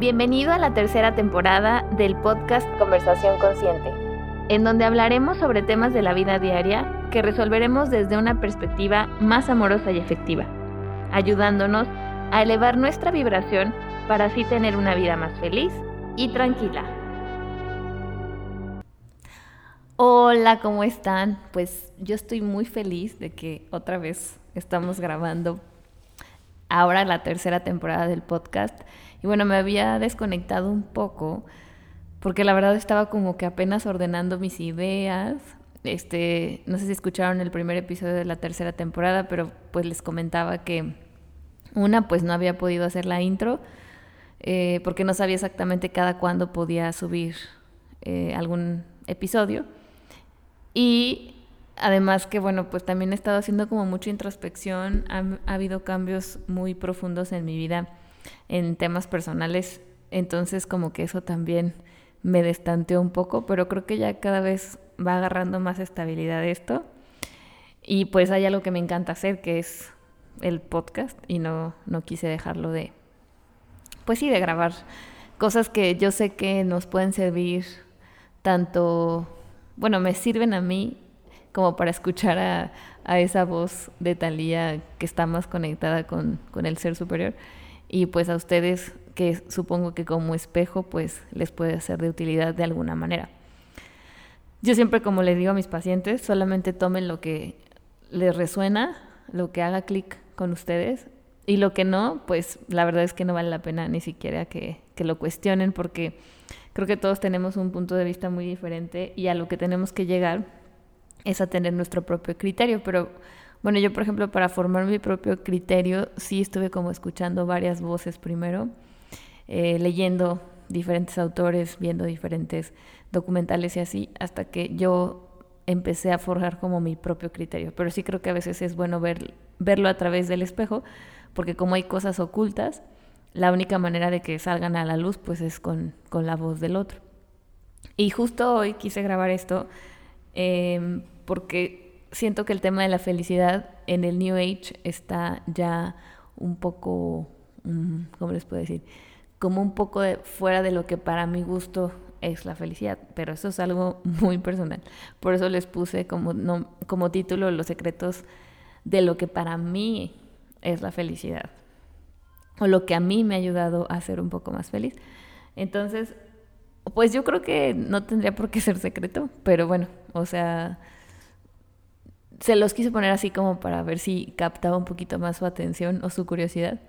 Bienvenido a la tercera temporada del podcast Conversación Consciente, en donde hablaremos sobre temas de la vida diaria que resolveremos desde una perspectiva más amorosa y efectiva, ayudándonos a elevar nuestra vibración para así tener una vida más feliz y tranquila. Hola, ¿cómo están? Pues yo estoy muy feliz de que otra vez estamos grabando ahora la tercera temporada del podcast. Y bueno, me había desconectado un poco porque la verdad estaba como que apenas ordenando mis ideas. Este, no sé si escucharon el primer episodio de la tercera temporada, pero pues les comentaba que una, pues no había podido hacer la intro eh, porque no sabía exactamente cada cuándo podía subir eh, algún episodio. Y además que, bueno, pues también he estado haciendo como mucha introspección, ha, habido cambios muy profundos en mi vida en temas personales, entonces como que eso también me destanteó un poco, pero creo que ya cada vez va agarrando más estabilidad esto. Y pues hay algo que me encanta hacer, que es el podcast, y no, no quise dejarlo de, pues sí, de grabar cosas que yo sé que nos pueden servir tanto, bueno, me sirven a mí como para escuchar a, esa voz de Talía que está más conectada con, con el ser superior y pues a ustedes que supongo que como espejo pues les puede ser de utilidad de alguna manera. Yo siempre como les digo a mis pacientes, solamente tomen lo que les resuena, lo que haga clic con ustedes y lo que no, pues la verdad es que no vale la pena ni siquiera que, que lo cuestionen porque creo que todos tenemos un punto de vista muy diferente y a lo que tenemos que llegar es a tener nuestro propio criterio, pero bueno, yo por ejemplo para formar mi propio criterio sí estuve como escuchando varias voces primero, eh, leyendo diferentes autores, viendo diferentes documentales y así, hasta que yo empecé a forjar como mi propio criterio. Pero sí creo que a veces es bueno ver, verlo a través del espejo, porque como hay cosas ocultas, la única manera de que salgan a la luz pues es con, con la voz del otro. Y justo hoy quise grabar esto Em, porque siento que el tema de la felicidad en el New Age está ya un poco, mm, ¿cómo les puedo decir? Como un poco de, fuera de lo que para mi gusto es la felicidad, pero eso es algo muy personal. Por eso les puse como, no, como título los secretos de lo que para mí es la felicidad o lo que a mí me ha ayudado a ser un poco más feliz. Entonces, pues yo creo que no tendría por qué ser secreto, pero bueno, o sea, se los quise poner así como para ver si captaba un poquito más su atención o su curiosidad.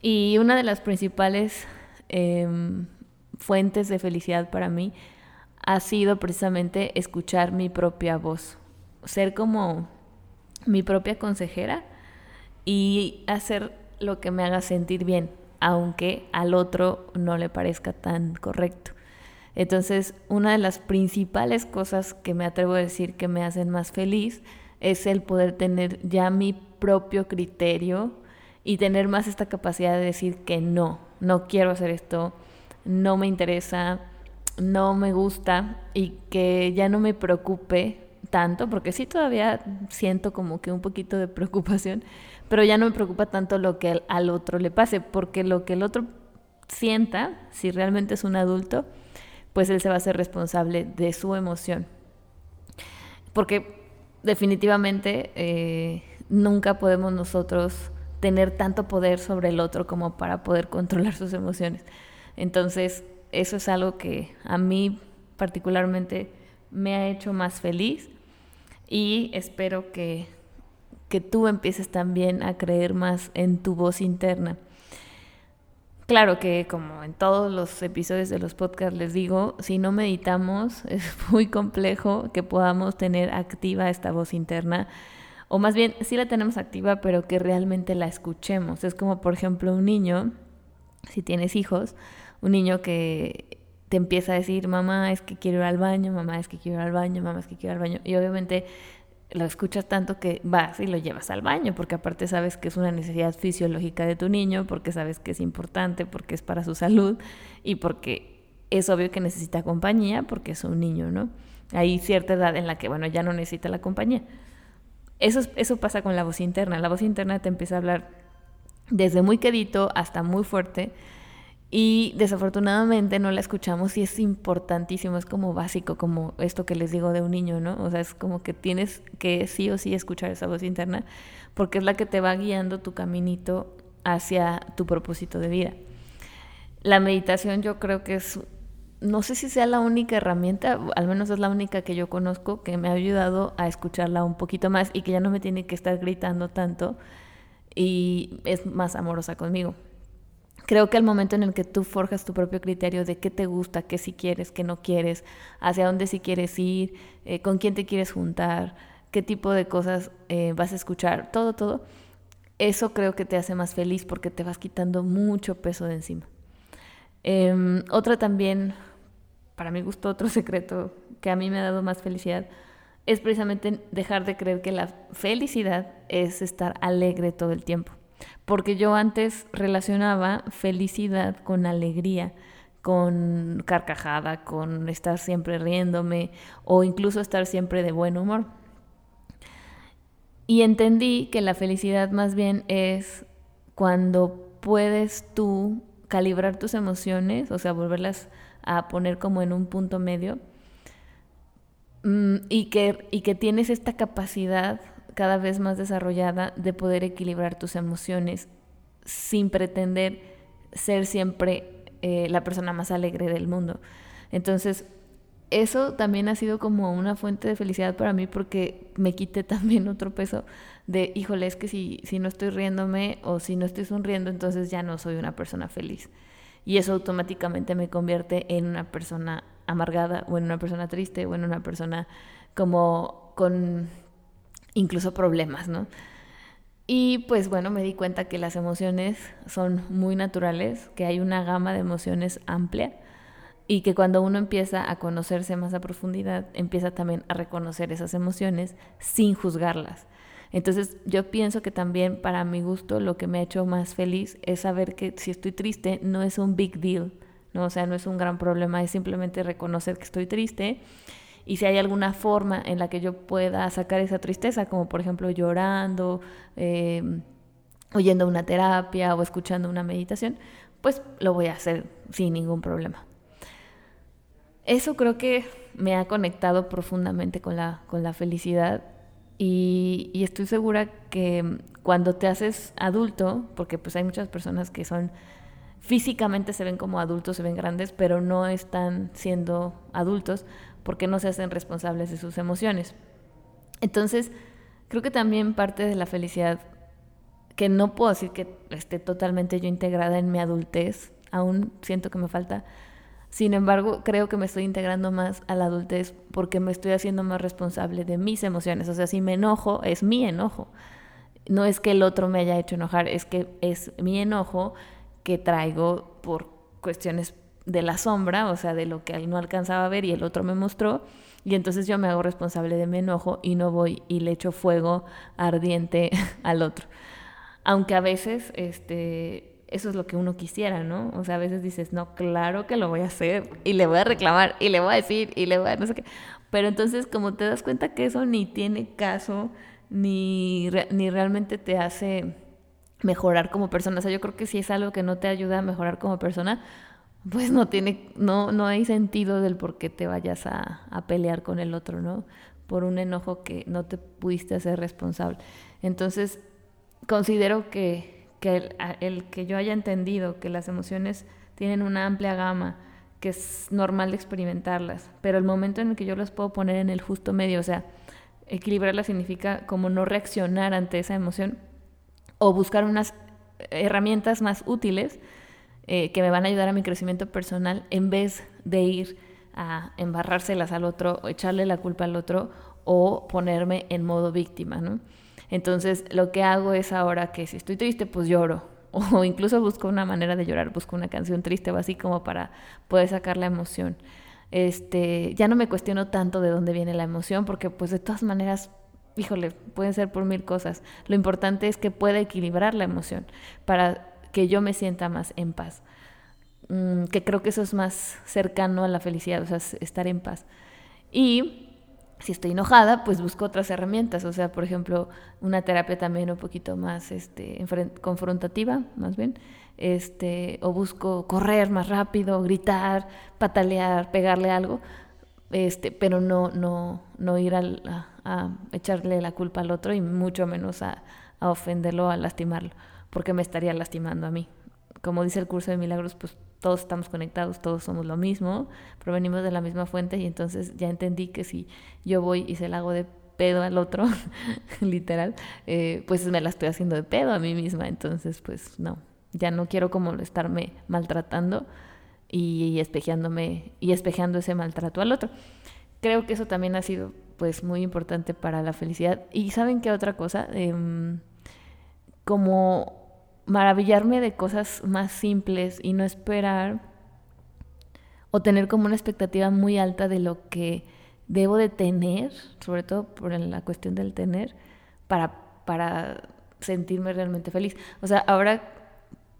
Y una de las principales em, fuentes de felicidad para mí ha sido precisamente escuchar mi propia voz, ser como mi propia consejera y hacer lo que me haga sentir bien, aunque al otro no le parezca tan correcto. Entonces, una de las principales cosas que me atrevo a decir que me hacen más feliz es el poder tener ya mi propio criterio y tener más esta capacidad de decir que no, no quiero hacer esto, no me interesa, no me gusta y que ya no me preocupe tanto, porque sí todavía siento como que un poquito de preocupación, pero ya no me preocupa tanto lo que al otro le pase, porque lo que el otro sienta, si realmente es un adulto, pues él se va a ser responsable de su emoción. Porque definitivamente eh, nunca podemos nosotros tener tanto poder sobre el otro como para poder controlar sus emociones. Entonces, eso es algo que a mí particularmente me ha hecho más feliz y espero que que tú empieces también a creer más en tu voz interna. Claro que como en todos los episodios de los podcasts les digo, si no meditamos es muy complejo que podamos tener activa esta voz interna, o más bien sí la tenemos activa, pero que realmente la escuchemos. Es como por ejemplo un niño, si tienes hijos, un niño que te empieza a decir, mamá es que quiero ir al baño, mamá es que quiero ir al baño, mamá es que quiero ir al baño, y obviamente lo escuchas tanto que vas y lo llevas al baño, porque aparte sabes que es una necesidad fisiológica de tu niño, porque sabes que es importante, porque es para su salud y porque es obvio que necesita compañía, porque es un niño, ¿no? Hay cierta edad en la que, bueno, ya no necesita la compañía. Eso, eso pasa con la voz interna. La voz interna te empieza a hablar desde muy quedito hasta muy fuerte Y desafortunadamente no la escuchamos y es importantísimo, es como básico, como esto que les digo de un niño, ¿no? O sea, es como que tienes que sí o sí escuchar esa voz interna porque es la que te va guiando tu caminito hacia tu propósito de vida. La meditación yo creo que es, no sé si sea la única herramienta, al menos es la única que yo conozco que me ha ayudado a escucharla un poquito más y que ya no me tiene que estar gritando tanto y es más amorosa conmigo. Creo que el momento en el que tú forjas tu propio criterio de qué te gusta, qué sí quieres, qué no quieres, hacia dónde sí quieres ir, eh, con quién te quieres juntar, qué tipo de cosas eh, vas a escuchar, todo, todo, eso creo que te hace más feliz porque te vas quitando mucho peso de encima. Em, otra también, para mi gusto, otro secreto que a mí me ha dado más felicidad es precisamente dejar de creer que la felicidad es estar alegre todo el tiempo porque yo antes relacionaba felicidad con alegría, con carcajada, con estar siempre riéndome o incluso estar siempre de buen humor. Y entendí que la felicidad más bien es cuando puedes tú calibrar tus emociones, o sea, volverlas a poner como en un punto medio, mm, y que, y que tienes esta capacidad cada vez más desarrollada de poder equilibrar tus emociones sin pretender ser siempre eh, la persona más alegre del mundo. Entonces, eso también ha sido como una fuente de felicidad para mí porque me quité también otro peso de, híjole, es que si, si no estoy riéndome o si no estoy sonriendo, entonces ya no soy una persona feliz. Y eso automáticamente me convierte en una persona amargada o en una persona triste o en una persona como con incluso problemas, ¿no? Y pues bueno, me di cuenta que las emociones son muy naturales, que hay una gama de emociones amplia y que cuando uno empieza a conocerse más a profundidad, empieza también a reconocer esas emociones sin juzgarlas. Entonces yo pienso que también para mi gusto lo que me ha hecho más feliz es saber que si estoy triste no es un big deal, ¿no? o sea, no es un gran problema, es simplemente reconocer que estoy triste y si hay alguna forma en la que yo pueda sacar esa tristeza, como por ejemplo llorando, eh, oyendo una terapia o escuchando una meditación, pues lo voy a hacer sin ningún problema. Eso creo que me ha conectado profundamente con la, con la felicidad y, y, estoy segura que cuando te haces adulto, porque pues hay muchas personas que son físicamente se ven como adultos, se ven grandes, pero no están siendo adultos, porque no se hacen responsables de sus emociones. Entonces, creo que también parte de la felicidad, que no puedo decir que esté totalmente yo integrada en mi adultez, aún siento que me falta, sin embargo, creo que me estoy integrando más a la adultez porque me estoy haciendo más responsable de mis emociones. O sea, si me enojo, es mi enojo. No es que el otro me haya hecho enojar, es que es mi enojo que traigo por cuestiones de la sombra, o sea, de lo que no alcanzaba a ver y el otro me mostró, y entonces yo me hago responsable de mi enojo y no voy y le echo fuego ardiente al otro. Aunque a veces, este, eso es lo que uno quisiera, ¿no? O sea, a veces dices, no, claro que lo voy a hacer y le voy a reclamar y le voy a decir y le voy a no sé qué. Pero entonces como te das cuenta que eso ni tiene caso, ni, ni realmente te hace mejorar como persona. O sea, yo creo que si es algo que no te ayuda a mejorar como persona, pues no tiene, no, no hay sentido del por qué te vayas a, a, pelear con el otro, ¿no? Por un enojo que no te pudiste hacer responsable. Entonces, considero que, que el, el, que yo haya entendido que las emociones tienen una amplia gama, que es normal experimentarlas, pero el momento en el que yo las puedo poner en el justo medio, o sea, equilibrarlas significa como no reaccionar ante esa emoción o buscar unas herramientas más útiles eh, que me van a ayudar a mi crecimiento personal en vez de ir a embarrárselas al otro o echarle la culpa al otro o ponerme en modo víctima, ¿no? Entonces lo que hago es ahora que si estoy triste, pues lloro. O incluso busco una manera de llorar, busco una canción triste o así como para poder sacar la emoción. Este, ya no me cuestiono tanto de dónde viene la emoción, porque pues de todas maneras, híjole, pueden ser por mil cosas. Lo importante es que pueda equilibrar la emoción para que yo me sienta más en paz. Mm, que creo que eso es más cercano a la felicidad, o sea, estar en paz. Y si estoy enojada, pues busco otras herramientas, o sea, por ejemplo, una terapia también un poquito más este, confrontativa, más bien, este, o busco correr más rápido, gritar, patalear, pegarle algo, este, pero no, no, no ir a, echarle la culpa al otro y mucho menos a, a ofenderlo, a lastimarlo, porque me estaría lastimando a mí. Como dice el curso de milagros, pues todos estamos conectados, todos somos lo mismo, provenimos de la misma fuente y entonces ya entendí que si yo voy y se la hago de pedo al otro, literal, eh, pues me la estoy haciendo de pedo a mí misma, entonces pues no, ya no quiero como estarme maltratando y, espejeándome y espejeando ese maltrato al otro. Creo que eso también ha sido pues muy importante para la felicidad. Y saben qué otra cosa, em, como maravillarme de cosas más simples y no esperar o tener como una expectativa muy alta de lo que debo de tener, sobre todo por la cuestión del tener, para, para sentirme realmente feliz. O sea, ahora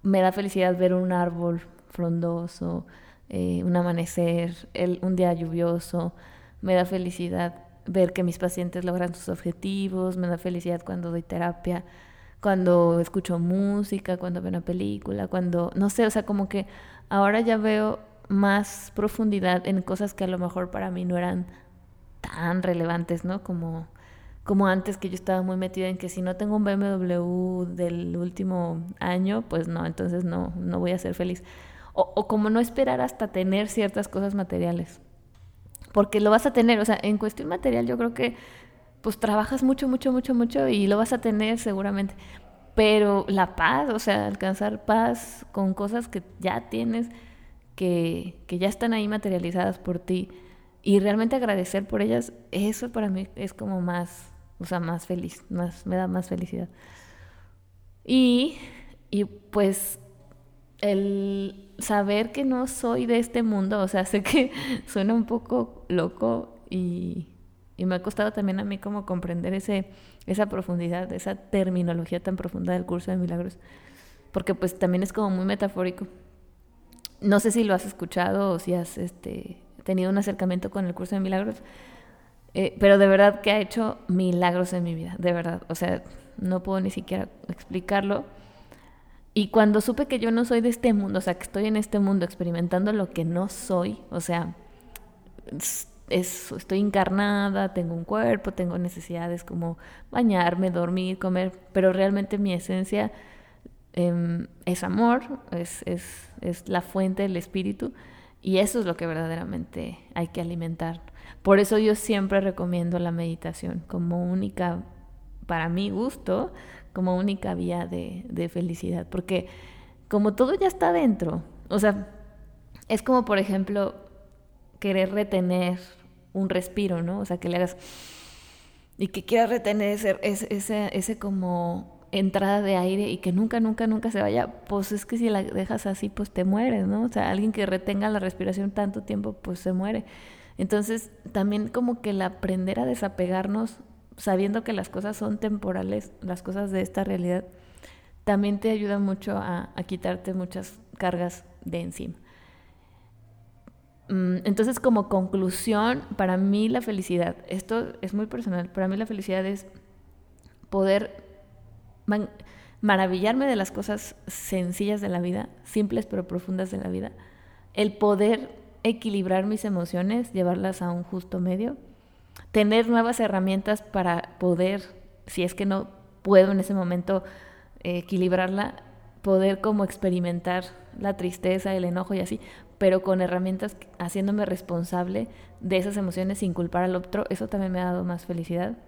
me da felicidad ver un árbol frondoso, eh, un amanecer, un día lluvioso, me da felicidad ver que mis pacientes logran sus objetivos, me da felicidad cuando doy terapia, cuando escucho música, cuando veo una película, cuando, no sé, o sea, como que ahora ya veo más profundidad en cosas que a lo mejor para mí no eran tan relevantes, ¿no? Como, como antes que yo estaba muy metida en que si no tengo un BMW del último año, pues no, entonces no, no voy a ser feliz. O, o como no esperar hasta tener ciertas cosas materiales. Porque lo vas a tener, o sea, en cuestión material yo creo que pues trabajas mucho, mucho, mucho, mucho y lo vas a tener seguramente. Pero la paz, o sea, alcanzar paz con cosas que ya tienes, que, que ya están ahí materializadas por ti y realmente agradecer por ellas, eso para mí es como más, o sea, más feliz, más, me da más felicidad. Y, y pues el saber que no soy de este mundo, o sea, sé que suena un poco loco y y me ha costado también a mí como comprender ese, esa profundidad, esa terminología tan profunda del curso de milagros, porque pues también es como muy metafórico. No sé si lo has escuchado o si has este, tenido un acercamiento con el curso de milagros, eh, pero de verdad que ha hecho milagros en mi vida, de verdad. O sea, no puedo ni siquiera explicarlo. Y cuando supe que yo no soy de este mundo, o sea, que estoy en este mundo experimentando lo que no soy, o sea, estoy encarnada, tengo un cuerpo, tengo necesidades como bañarme, dormir, comer, pero realmente mi esencia em, es amor, es, es, es la fuente del espíritu y eso es lo que verdaderamente hay que alimentar. Por eso yo siempre recomiendo la meditación como única, para mi gusto, como única vía de, de felicidad, porque como todo ya está dentro, o sea, es como por ejemplo querer retener un respiro, ¿no? O sea, que le hagas y que quieras retener ese, ese, ese como entrada de aire y que nunca, nunca, nunca se vaya, pues es que si la dejas así, pues te mueres, ¿no? O sea, alguien que retenga la respiración tanto tiempo, pues se muere. Entonces, también como que el aprender a desapegarnos, sabiendo que las cosas son temporales, las cosas de esta realidad, también te ayuda mucho a, a quitarte muchas cargas de encima. Mm, entonces, como conclusión, para mí la felicidad, esto es muy personal, para mí la felicidad es poder maravillarme de las cosas sencillas de la vida, simples pero profundas de la vida, el poder equilibrar mis emociones, llevarlas a un justo medio, tener nuevas herramientas para poder, si es que no puedo en ese momento eh, equilibrarla, poder como experimentar la tristeza, el enojo y así, pero con herramientas haciéndome responsable de esas emociones sin culpar al otro, eso también me ha dado más felicidad.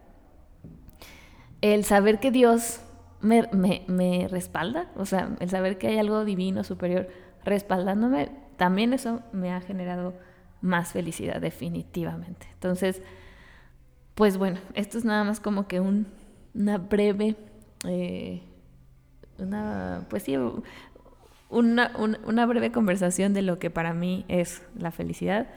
El saber que Dios me, me, respalda, o sea, el saber que hay algo divino, superior, respaldándome, también eso me ha generado más felicidad, definitivamente. Entonces, pues bueno, esto es nada más como que un, una breve, eh, una, pues sí, una, una, breve conversación de lo que para mí es la felicidad.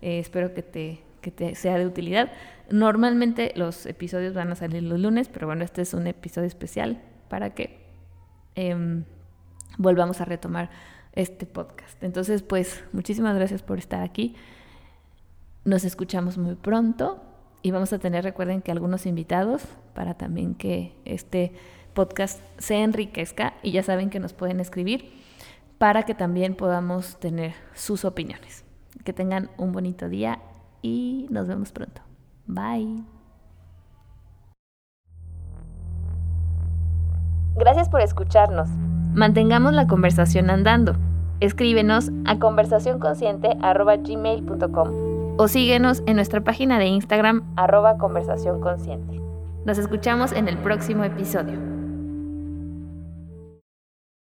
Eh, espero que te, que te sea de utilidad. Normalmente los episodios van a salir los lunes, pero bueno, este es un episodio especial para que em, volvamos a retomar este podcast. Entonces, pues muchísimas gracias por estar aquí. Nos escuchamos muy pronto y vamos a tener, recuerden que algunos invitados para también que este podcast se enriquezca y ya saben que nos pueden escribir para que también podamos tener sus opiniones. Que tengan un bonito día y nos vemos pronto. Bye. Gracias por escucharnos. Mantengamos la conversación andando. Escríbenos a conversacionconsciente.gmail.com o síguenos en nuestra página de Instagram arroba conversación consciente. Nos escuchamos en el próximo episodio.